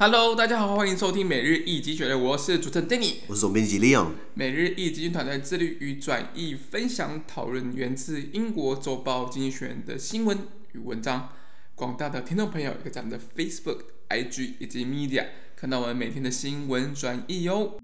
Hello，大家好，欢迎收听每日一经济学人，我是主持人 Danny，我是总编辑 Leon。每日一经济团队致力于转译、分享、讨论源自英国周报《经济学人》的新闻与文章。广大的听众朋友，可以在我们的 Facebook、IG 以及 Media 看到我们每天的新闻转译哟。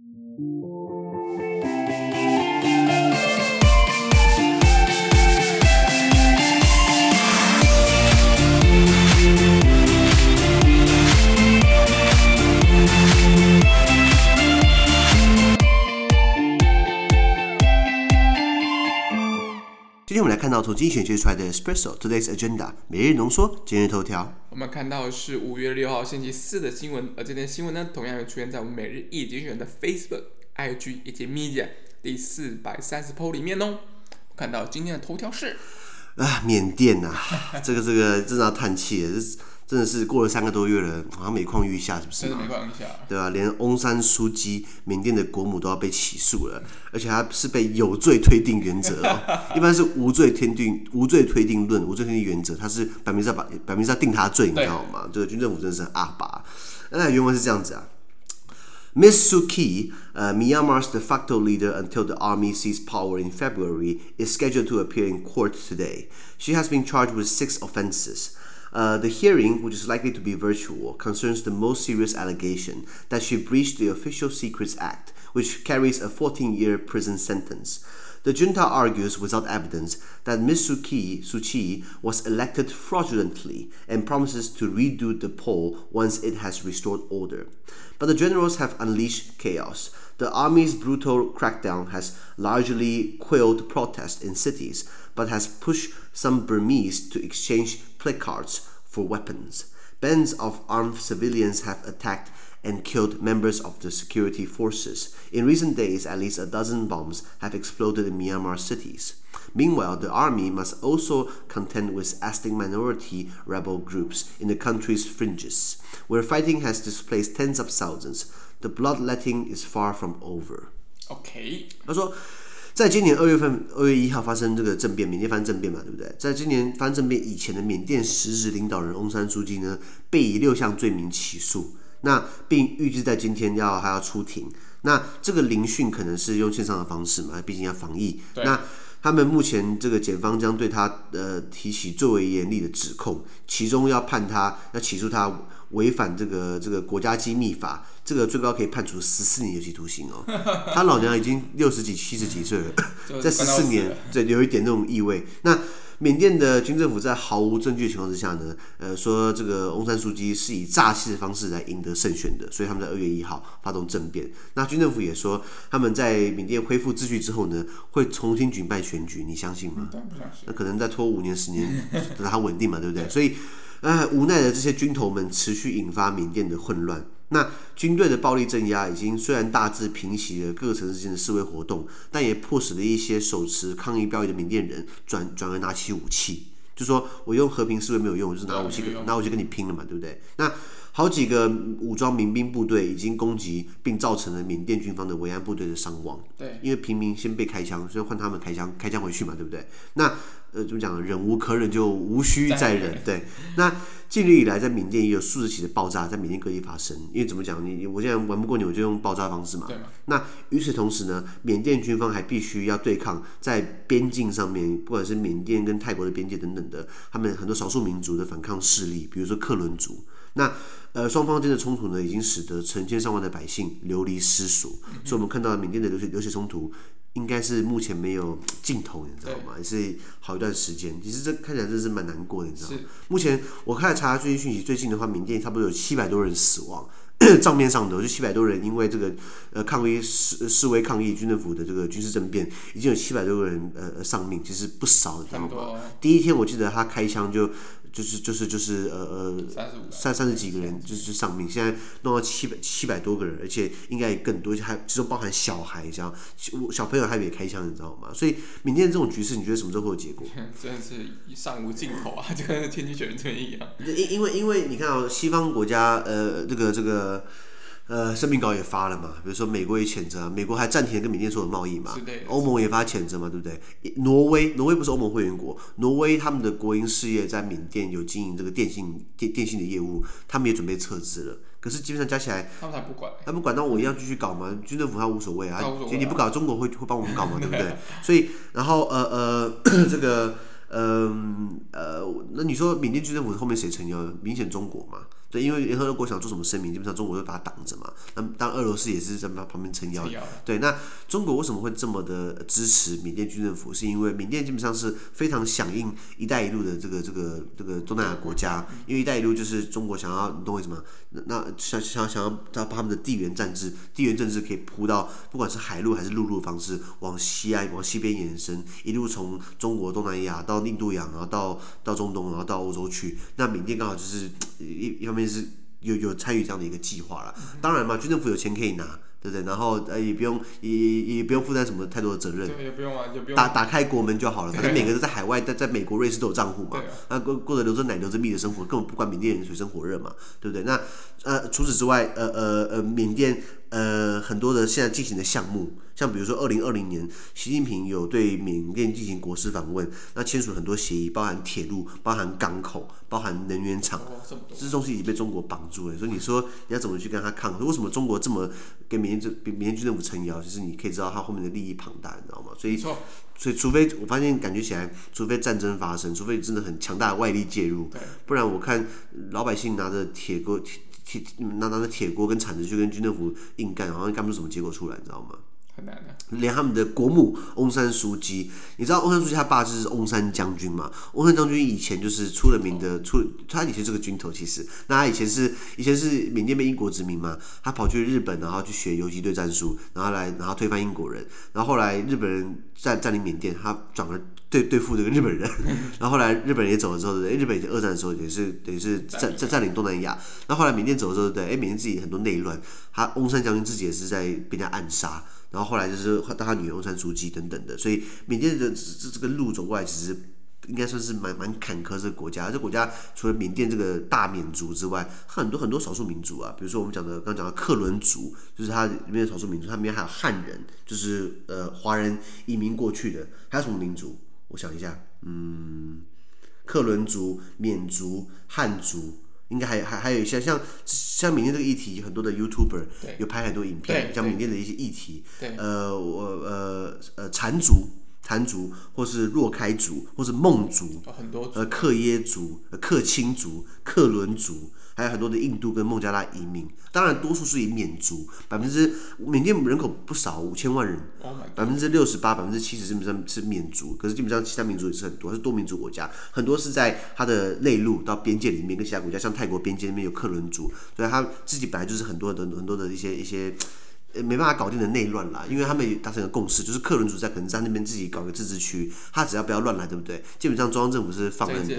今天我们来看到从精选选出来的 Espresso Today's Agenda 每日浓缩今日头条。我们看到是五月六号星期四的新闻，而这篇新闻呢，同样也出现在我们每日一精选的 Facebook、IG 以及 Media 第四百三十 po 里面哦。看到今天的头条是啊，缅甸呐、啊，这个这个真的要叹气。真的是过了三个多月了，好像每况愈下，是不是？真的每况愈下，对吧、啊？连翁山书姬，缅甸的国母都要被起诉了，而且他是被有罪推定原则哦。一般是无罪推定，无罪推定论，无罪推定原则，他是摆明是要把摆明是要定他罪，你知道吗？这个军政府真的是很阿爸。那原文是这样子啊：Miss Suu Kyi, uh, Myanmar's de facto leader until the army seized power in February, is scheduled to appear in court today. She has been charged with six offenses. Uh, the hearing, which is likely to be virtual, concerns the most serious allegation that she breached the Official Secrets Act, which carries a 14-year prison sentence. The junta argues without evidence that Ms. Kyi, Suu was elected fraudulently and promises to redo the poll once it has restored order. But the generals have unleashed chaos. The army's brutal crackdown has largely quelled protests in cities, but has pushed some Burmese to exchange placards for weapons. Bands of armed civilians have attacked and killed members of the security forces. In recent days, at least a dozen bombs have exploded in Myanmar cities. Meanwhile, the army must also contend with ethnic minority rebel groups in the country's fringes, where fighting has displaced tens of thousands. The bloodletting is far from over. OK，他说，在今年二月份二月一号发生这个政变，缅甸发生政变嘛，对不对？在今年发生政变以前的缅甸实质领导人翁山书记呢，被以六项罪名起诉。那并预计在今天要还要出庭。那这个聆讯可能是用线上的方式嘛，毕竟要防疫。那他们目前这个检方将对他呃提起最为严厉的指控，其中要判他要起诉他违反这个这个国家机密法，这个最高可以判处十四年有期徒刑哦。他老娘已经六十几七十几岁了，在十四年，对，有一点那种意味。那。缅甸的军政府在毫无证据的情况之下呢，呃，说这个翁山苏姬是以诈欺的方式来赢得胜选的，所以他们在二月一号发动政变。那军政府也说他们在缅甸恢复秩序之后呢，会重新举办选举，你相信吗？当然不相信。那可能再拖五年十年，等它稳定嘛，对不对？所以，呃，无奈的这些军头们持续引发缅甸的混乱。那军队的暴力镇压已经虽然大致平息了各个城市间的示威活动，但也迫使了一些手持抗议标语的缅甸人转转而拿起武器，就说我用和平示威没有用，我就是拿武器跟拿武器跟你拼了嘛，对不对？那好几个武装民兵部队已经攻击并造成了缅甸军方的维安部队的伤亡。对，因为平民先被开枪，所以换他们开枪开枪回去嘛，对不对？那呃，怎么讲？忍无可忍，就无需再忍。对，那近日以来，在缅甸也有数十起的爆炸在缅甸各地发生。因为怎么讲？你我现在玩不过你，我就用爆炸方式嘛。对。那与此同时呢，缅甸军方还必须要对抗在边境上面，不管是缅甸跟泰国的边界等等的，他们很多少数民族的反抗势力，比如说克伦族。那呃，双方间的冲突呢，已经使得成千上万的百姓流离失所。嗯、所以，我们看到缅甸的流血流血冲突。应该是目前没有尽头，你知道吗？也是好一段时间。其实这看起来真的是蛮难过的，你知道吗？目前我开始查最近讯息，最近的话，缅甸差不多有七百多人死亡。账面上的就七百多人，因为这个呃抗议示示威抗议军政府的这个军事政变，已经有七百多个人呃丧命，其实不少，你知道吗？第一天我记得他开枪就就是就是就是呃呃三三十几个人就是就丧命，现在弄到七百七百多个人，而且应该也更多，还其中包含小孩，这样小朋友还没开枪，你知道吗？所以缅甸这种局势，你觉得什么时候会有结果？真的是一上无尽头啊，就跟天气全这一样。因因为因为你看啊、哦，西方国家呃这个这个。呃，声明稿也发了嘛，比如说美国也谴责，美国还暂停了跟缅甸所有贸易嘛，欧盟也发谴责嘛，对不对？挪威，挪威不是欧盟会员国，挪威他们的国营事业在缅甸有经营这个电信电电信的业务，他们也准备撤资了。可是基本上加起来，他们才不管，他们管到我一样继续搞嘛，军政府他无所谓啊，啊你不搞，中国会会帮我们搞嘛，对不对？所以，然后呃呃，这个，嗯呃，呃，那你说缅甸军政府后面谁撑腰？明显中国嘛。对，因为联合国想做什么声明，基本上中国会把它挡着嘛。那当俄罗斯也是在旁边撑腰。对，那中国为什么会这么的支持缅甸军政府？是因为缅甸基本上是非常响应“一带一路”的这个这个这个东南亚国家，因为“一带一路”就是中国想要，你懂我意思吗？那想想想要把他们的地缘政治、地缘政治可以铺到不管是海路还是陆路的方式往西岸、往西边延伸，一路从中国东南亚到印度洋，然后到到中东，然后到欧洲去。那缅甸刚好就是 一一方面。是有有参与这样的一个计划了，当然嘛，军政府有钱可以拿，对不对？然后呃也不用也也不用负担什么太多的责任，也不用啊，也不用打打开国门就好了。反正每个人在海外，在在美国、瑞士都有账户嘛，那过过着流着奶、流着蜜的生活，根本不管缅甸人水深火热嘛，对不对？那呃除此之外，呃呃呃缅甸呃很多的现在进行的项目。像比如说，二零二零年，习近平有对缅甸进行国事访问，那签署很多协议，包含铁路、包含港口、包含能源厂，这东西已经被中国绑住了。所以你说你要怎么去跟他抗衡？为什么中国这么跟缅甸这缅甸军政府撑腰？其实你可以知道他后面的利益庞大，你知道吗？所以，所以除非我发现感觉起来，除非战争发生，除非真的很强大的外力介入，不然我看老百姓拿着铁锅、铁铁拿拿着铁锅跟铲子去跟军政府硬干，好像干不出什么结果出来，你知道吗？很难的。连他们的国母翁山苏姬，你知道翁山苏姬他爸就是翁山将军嘛？翁山将军以前就是出了名的，出他以前是个军头，其实那他以前是以前是缅甸被英国殖民嘛，他跑去日本，然后去学游击队战术，然后来然后推翻英国人，然后后来日本人占占领缅甸，他转而对对付这个日本人，然后后来日本人也走了之后，对，日本以前二战的时候也是等于是占占占领东南亚，那后来缅甸走了之后，对，哎，缅甸自己很多内乱，他翁山将军自己也是在被人家暗杀。然后后来就是到他女儿翁山苏姬等等的，所以缅甸的这这个路走过来，其实应该算是蛮蛮坎坷这个国家。这国家除了缅甸这个大缅族之外，很多很多少数民族啊，比如说我们讲的刚刚讲的克伦族，就是它里面的少数民族，它里面还有汉人，就是呃华人移民过去的，还有什么民族？我想一下，嗯，克伦族、缅族、汉族。应该还还还有一些像像缅甸这个议题，很多的 YouTuber 有拍很多影片，像缅甸的一些议题。呃，我呃呃禅族、禅族，或是若开族，或是孟族，很多呃克耶族、克钦族、克伦族。还有很多的印度跟孟加拉移民，当然多数是以缅族，百分之缅甸人口不少，五千万人，百分之六十八、百分之七十基本上是缅族，可是基本上其他民族也是很多，是多民族国家，很多是在它的内陆到边界里面，跟其他国家像泰国边界那边有克伦族，所以他自己本来就是很多的很多的一些一些。没办法搞定的内乱啦，因为他们也达成一个共识，就是克伦族在可能在那边自己搞个自治区，他只要不要乱来，对不对？基本上中央政府是放任的。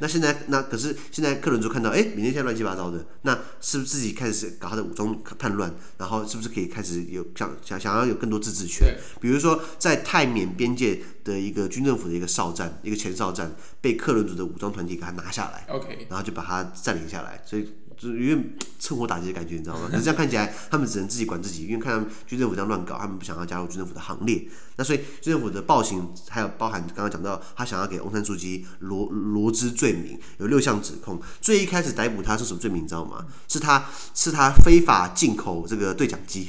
那现在那可是现在克伦族看到，哎，缅甸现在乱七八糟的，那是不是自己开始搞他的武装叛乱？然后是不是可以开始有想想想要有更多自治权？比如说在泰缅边界的一个军政府的一个哨站，一个前哨站被克伦族的武装团体给他拿下来，OK，然后就把它占领下来，所以。就是有点趁火打劫的感觉，你知道吗？可是这样看起来，他们只能自己管自己，因为看他们军政府这样乱搞，他们不想要加入军政府的行列。那所以军政府的暴行，还有包含刚刚讲到，他想要给翁山苏姬罗罗织罪名，有六项指控。最一开始逮捕他是什么罪名，你知道吗？是他是他非法进口这个对讲机，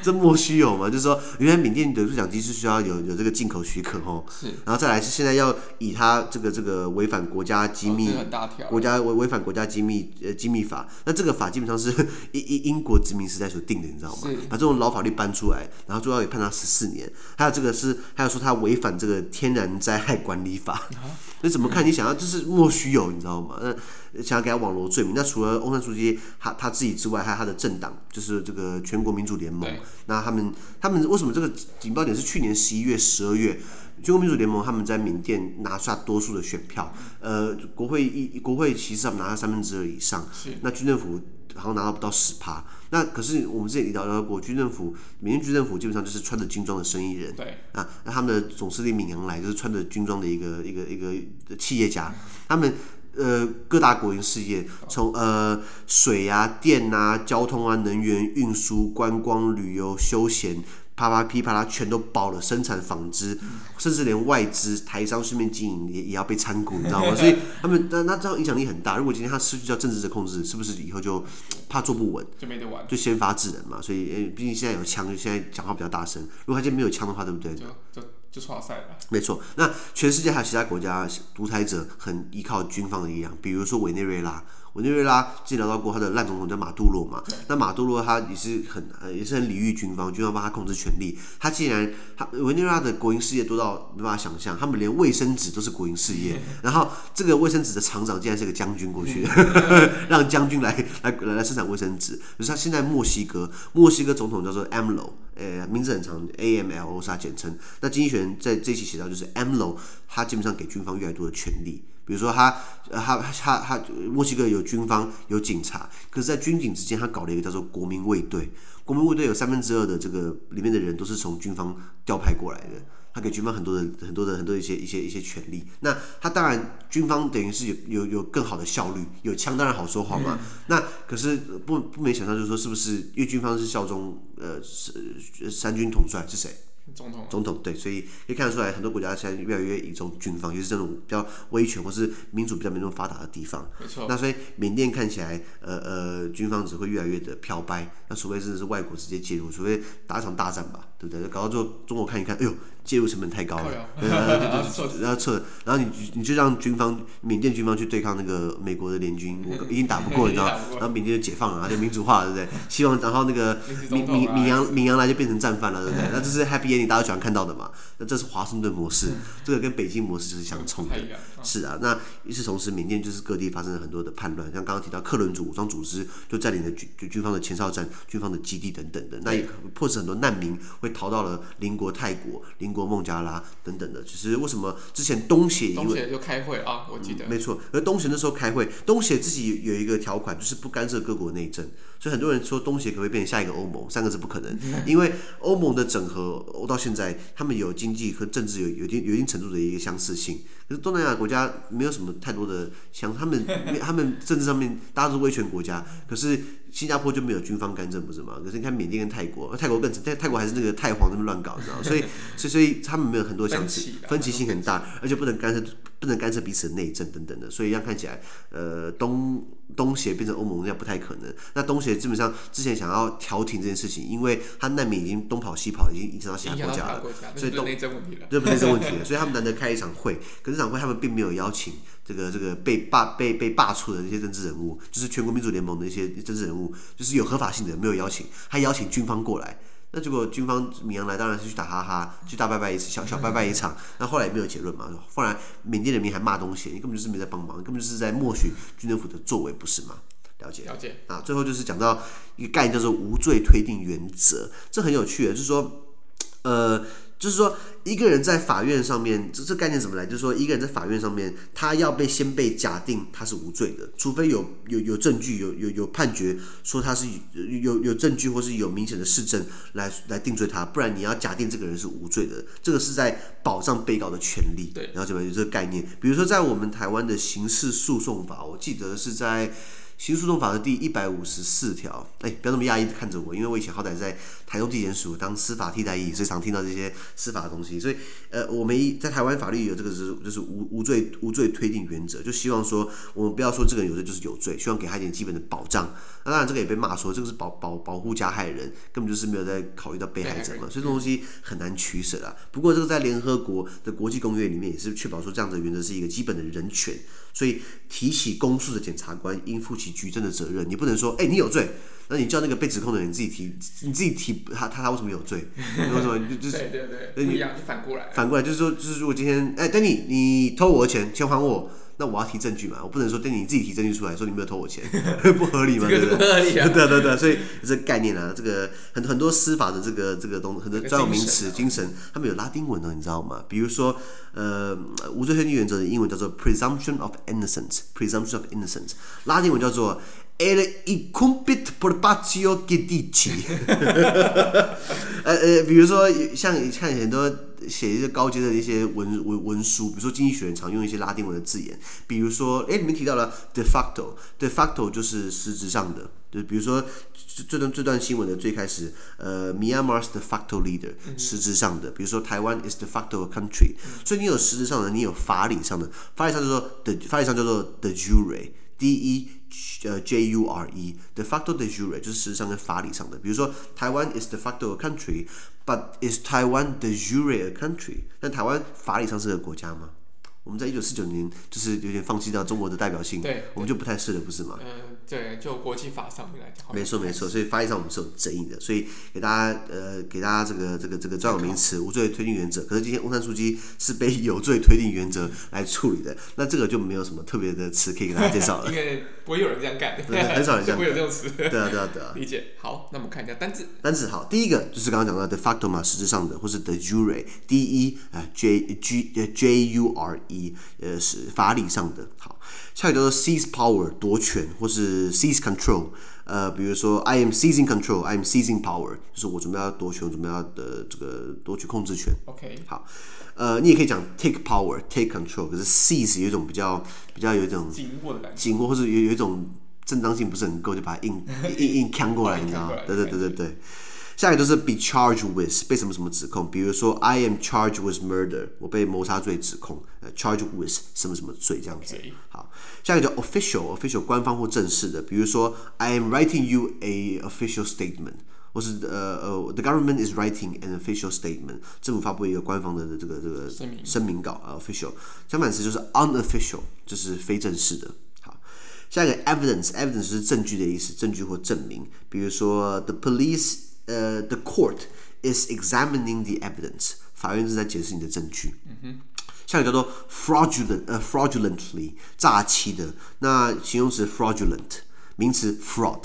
这莫须有嘛？就是说，原来缅甸的对讲机是需要有有这个进口许可哦。是。然后再来是现在要以他这个这个违反国家机密，国家违违反国家机密。呃，机密法，那这个法基本上是 英英英国殖民时代所定的，你知道吗？把这种老法律搬出来，然后最后也判他十四年。还有这个是，还有说他违反这个天然灾害管理法。那、啊、怎么看？你想要就是莫须有，你知道吗？那想要给他网罗罪名。那除了翁山书记他他自己之外，还有他的政党，就是这个全国民主联盟。那他们他们为什么这个警报点是去年十一月、十二月？全国民主联盟他们在缅甸拿下多数的选票，呃，国会一国会其实他们拿下三分之二以上，那军政府好像拿到不到十趴。那可是我们之前聊到过，军政府缅甸军政府基本上就是穿着军装的生意人，对啊，那他们的总司令敏昂莱就是穿着军装的一个一个一个企业家，他们呃各大国营事业，从呃水啊、电啊、交通啊、能源、运输、观光、旅游、休闲。啪啪噼啪啦全都包了，生产纺织，甚至连外资台商顺便经营也也要被参股，你知道吗？所以他们那那这样影响力很大。如果今天他失去掉政治的控制，是不是以后就怕坐不稳，就没得玩，就先发制人嘛？所以，诶，毕竟现在有枪，就现在讲话比较大声。如果他今天没有枪的话，对不对？就就就剉赛了。没错，那全世界还有其他国家独裁者很依靠军方的力量，比如说委内瑞拉。委内瑞拉之前聊到过，他的烂总统叫马杜罗嘛。那马杜罗他也是很呃也是很礼遇军方，军方帮他控制权力。他竟然他委内瑞拉的国营事业多到没办法想象，他们连卫生纸都是国营事业。然后这个卫生纸的厂长竟然是个将军过去的，让将军来来来来生产卫生纸。就是他现在墨西哥，墨西哥总统叫做 AMLO，呃名字很长，A M L O 是他简称。那经济学人在这期写到，就是 AMLO 他基本上给军方越来越多的权力。比如说他，他他他墨西哥有军方有警察，可是，在军警之间，他搞了一个叫做国民卫队。国民卫队有三分之二的这个里面的人都是从军方调派过来的，他给军方很多的很多的很多的一些一些一些权利。那他当然军方等于是有有有更好的效率，有枪当然好说话嘛。嗯、那可是不不没想到就是说是不是因为军方是效忠呃是三军统帅是谁？总统，总统对，所以可以看得出来，很多国家现在越来越倚重军方，尤其是这种比较威权或是民主比较没那么发达的地方。没错。那所以缅甸看起来，呃呃，军方只会越来越的漂白。那除非真的是外国直接介入，除非打一场大战吧，对不对？搞到最后，中国看一看，哎呦。介入成本太高了，然后撤，然后你你就让军方缅甸军方去对抗那个美国的联军，我 已经打不过，你知道，然后缅甸就解放了，就民主化了，对不对？希望然后那个缅缅缅杨缅杨来就变成战犯了，对不对？那这是 Happy Ending，大家喜欢看到的嘛？那这是华盛顿模式，这个跟北京模式就是相冲的。是啊，那与此同时，缅甸就是各地发生了很多的叛乱，像刚刚提到克伦族武装组织就占领了军军方的前哨站、军方的基地等等的，那也迫使很多难民会逃到了邻国泰国邻。国孟加拉等等的，其实为什么之前东协因为东协就开会啊？我记得、嗯、没错，而东协那时候开会，东协自己有一个条款，就是不干涉各国内政，所以很多人说东协可不可以变成下一个欧盟？三个字不可能，因为欧盟的整合到现在，他们有经济和政治有有一定有一定程度的一个相似性，可是东南亚国家没有什么太多的相，他们 他们政治上面大家都是威权国家，可是。新加坡就没有军方干政，不是吗？可是你看缅甸跟泰国，泰国更泰泰国还是那个泰皇那么乱搞，你知道吗？所以所以所以他们没有很多相似，分歧性很大，而且不能干涉不能干涉彼此的内政等等的，所以让看起来，呃，东东协变成欧盟那样不太可能。那东协基本上之前想要调停这件事情，因为他难民已经东跑西跑，已经影响到其他国家了，所以东内政问题了，这不是内政问题了，所以他们难得开一场会，可是这场会他们并没有邀请。这个这个被罢被被罢黜的那些政治人物，就是全国民主联盟的一些政治人物，就是有合法性的，没有邀请，还邀请军方过来。那结果军方米阳来当然是去打哈哈，去大拜拜一次，小小拜拜一场。那后来也没有结论嘛。后来缅甸人民还骂东西，你根本就是没在帮忙，根本就是在默许军政府的作为，不是吗？了解。了解。啊，最后就是讲到一个概念叫做无罪推定原则，这很有趣的，就是说，呃。就是说，一个人在法院上面，这这概念怎么来？就是说，一个人在法院上面，他要被先被假定他是无罪的，除非有有有证据，有有有判决说他是有有有证据或是有明显的事证来来定罪他，不然你要假定这个人是无罪的，这个是在保障被告的权利。对，然后怎么有这个概念？比如说，在我们台湾的刑事诉讼法，我记得是在。刑诉讼法的第一百五十四条，哎，不要那么讶异看着我，因为我以前好歹在台中地检署当司法替代役，所以常听到这些司法的东西。所以，呃，我们一在台湾法律有这个就是就是无无罪无罪推定原则，就希望说我们不要说这个人有罪就是有罪，希望给他一点基本的保障。那当然这个也被骂说这个是保保保护加害人，根本就是没有在考虑到被害者嘛，所以这东西很难取舍啊。不过这个在联合国的国际公约里面也是确保说这样的原则是一个基本的人权。所以提起公诉的检察官应负起举证的责任，你不能说，哎、欸，你有罪，那你叫那个被指控的人你自己提，你自己提他他他为什么有罪？为什么就就是对 对对，不一样就反过来，反过来就是说，就是如果今天，哎、欸，等你你偷我的钱，钱还我。那我要提证据嘛，我不能说对你自己提证据出来说你没有偷我钱，不合理嘛？这个不合理啊！对对对，所以这个概念啊，这个很很多司法的这个这个东很多专有名词精神，他们有拉丁文的，你知道吗？比如说，呃，无罪推定原则的英文叫做 presumption of innocence，presumption of innocence，拉丁文叫做 el incumbit probatio judici 呃呃，比如说像你看很多。写一些高阶的一些文文文书，比如说经济学人常用一些拉丁文的字眼，比如说，哎，里面提到了 de facto，de facto 就是实质上的，就比如说这段这段新闻的最开始，呃，Myanmar's de facto leader，实质上的，比如说台湾 is de facto country，所以你有实质上的，你有法理上的，法理上就说的，法理上叫做 de jure，d e。呃，J U R E，de facto de jure 就是实质上跟法理上的。比如说，台湾 is de facto a country，but is Taiwan de jure a country？但台湾法理上是个国家吗？我们在一九四九年就是有点放弃掉中国的代表性，对，我们就不太是了，不是吗？嗯，对，就国际法上面来讲，没错没错，所以法律上我们是有争议的，所以给大家呃给大家这个这个这个专有名词无罪推定原则。可是今天翁山书记是被 有罪推定原则来处理的，那这个就没有什么特别的词可以给大家介绍了，因为不会有人这样干，对，很少人这样，不会有这种词，对啊对啊对啊，理解。好，那我们看一下单字，单字好，第一个就是刚刚讲到的 de facto 嘛，实质上的，或是 de jure，d e 啊 j g j u r e，呃是。法理上的。好，下一个叫做 seize power 夺权，或是 seize control。呃，比如说 I am seizing control, I am seizing power，就是我准备要夺权，准备要的这个夺取控制权。OK，好，呃，你也可以讲 take power, take control，可是 seize 有一种比较比较有一种紧握的感觉，紧握或是有有一种正当性不是很够，就把它硬硬硬扛过来，你知道吗？对对对对对。下一个就是 be charged with 被什么什么指控，比如说 I am charged with murder，我被谋杀罪指控，呃，charged with 什么什么罪这样子。Okay. 好，下一个叫 official，official 官方或正式的，比如说 I am writing you a official statement，或是呃呃 the government is writing an official statement，政府发布一个官方的这个这个声明声明稿呃 official，相反词就是 unofficial，就是非正式的。好，下一个 evidence，evidence 是证据的意思，证据或证明，比如说 the police。 呃、uh,，the court is examining the evidence，法院是在检视你的证据。嗯哼，下一个叫做 fraudulent，呃、uh,，fraudulently，诈欺的。那形容词 fraudulent，名词 fraud，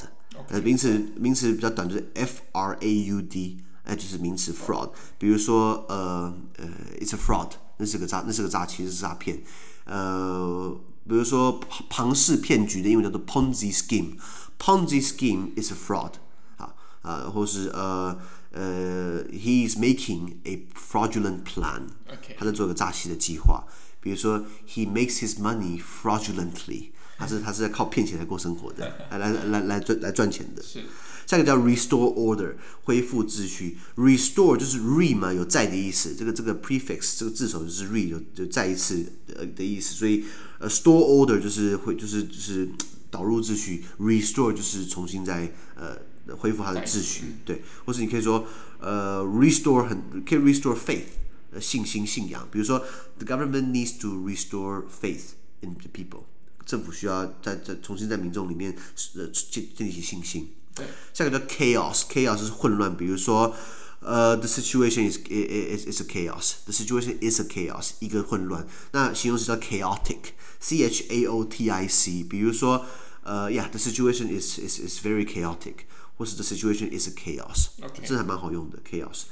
呃，名词名词比较短，就是 f r a u d，哎，就是名词 fraud。比如说，呃呃，it's a fraud，那是个诈，那是个诈欺，是诈骗。呃，比如说庞氏骗局的英文叫做 Ponzi scheme，Ponzi scheme is a fraud。 啊、呃，或是呃呃，he is making a fraudulent plan，、他在做一个诈欺的计划。比如说，he makes his money fraudulently，他是他是在靠骗钱来过生活的，来来来来赚来赚钱的。是。下一个叫 restore order，恢复秩序。restore 就是 re 嘛，有再的意思。这个这个 prefix 这个字首就是 re，有就再一次的的意思。所以呃，store order 就是会就是就是导入秩序，restore 就是重新再呃。恢复它的秩序，对，或是你可以说，呃，restore 很可以 restore faith，呃，信心、信仰。比如说，the government needs to restore faith in the people，政府需要在在重新在民众里面呃建建立起信心。对，下一个叫 chaos，chaos 是混乱。比如说，呃，the situation is is is a chaos，the situation is a chaos，一个混乱。那形容词叫 chaotic，c h a o t i c。比如说，呃，yeah，the situation is is is very chaotic。 或是 the situation is a chaos，这还蛮好用的 chaos。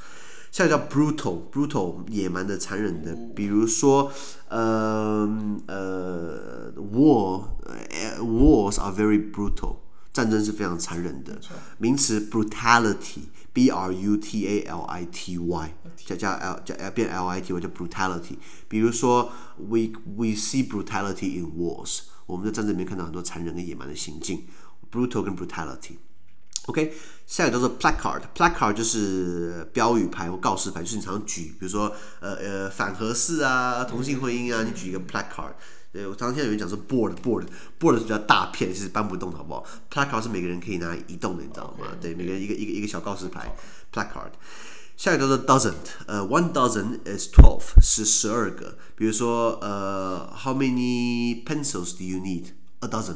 下一个叫 brutal，brutal 野蛮的、残忍的。比如说，呃呃，war，wars are very brutal，战争是非常残忍的。名词 brutality，b r u t a l i t y，加加 l 加变 l i t y 叫 brutality。比如说，we we see brutality in wars，我们在战争里面看到很多残忍跟野蛮的行径，brutal 跟 brutality。 OK，下一个叫做 placard，placard 就是标语牌或告示牌，就是你常举，比如说呃呃反核四啊、同性婚姻啊，你举一个 placard。对，我常常听到有人讲说 board，board，board 是比较大片，其实搬不动，好不好？placard 是每个人可以拿来移动的，你知道吗对，每个人一个一个一个小告示牌，placard。下一个叫做 dozen，呃，one dozen is twelve，是十二个。比如说呃，how many pencils do you need？A dozen，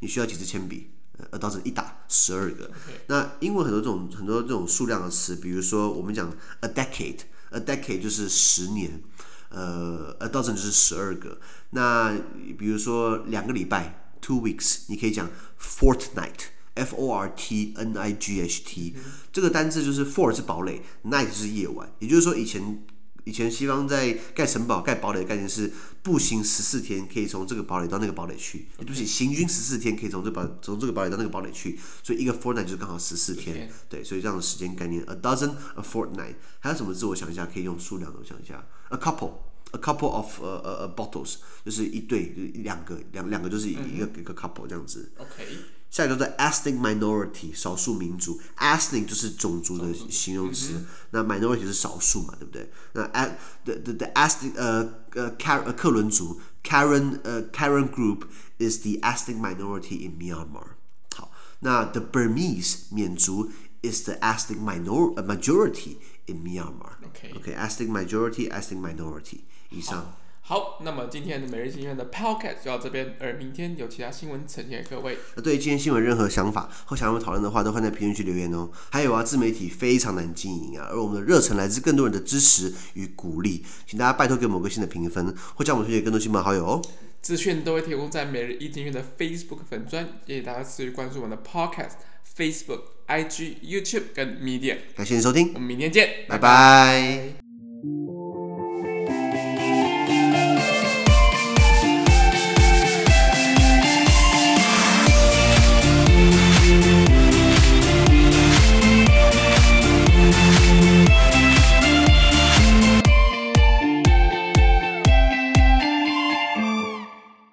你需要几支铅笔？呃，导致一打十二个。那英文很多这种很多这种数量的词，比如说我们讲 a decade，a decade 就是十年，呃，a dozen 就是十二个。那比如说两个礼拜 two weeks，你可以讲 fortnight，f o r t n i g h t，、嗯、这个单字就是 fort 是堡垒，night 是夜晚，也就是说以前。以前西方在盖城堡、盖堡垒的概念是步行十四天可以从这个堡垒到那个堡垒去，对不起行军十四天可以从这堡从这个堡垒到那个堡垒去，所以一个 fortnight 就是刚好十四天。对，所以这样的时间概念，a dozen a fortnight。还有什么字？我想一下，可以用数量的。我想一下，a couple，a couple of 呃呃呃 bottles，就是一对，就是两个两两个就是一个、嗯、一个 couple 这样子。OK。下一个叫做 ethnic minority，少数民族。ethnic 就是种族的形容词，嗯、那 minority 是少数嘛，对不对？那 a the the the ethnic 呃呃克克伦族 Karen 呃 Karen group is the ethnic minority in Myanmar。好，那 the Burmese 缅族 is the ethnic minor majority in Myanmar。OK OK ethnic majority ethnic minority 以上。 好，那么今天的每日新闻的 podcast 就到这边，而明天有其他新闻呈现给各位。那对于今天新闻任何想法或想要我们讨论的话，都欢迎在评论区留言哦。还有啊，自媒体非常难经营啊，而我们的热忱来自更多人的支持与鼓励，请大家拜托给某个新的评分，或将我们推荐更多亲朋好友哦。资讯都会提供在每日一经院的 Facebook 粉专，谢谢大家持续关注我们的 podcast、Facebook、IG、YouTube 跟 Media。感谢你收听，我们明天见，拜拜。拜拜。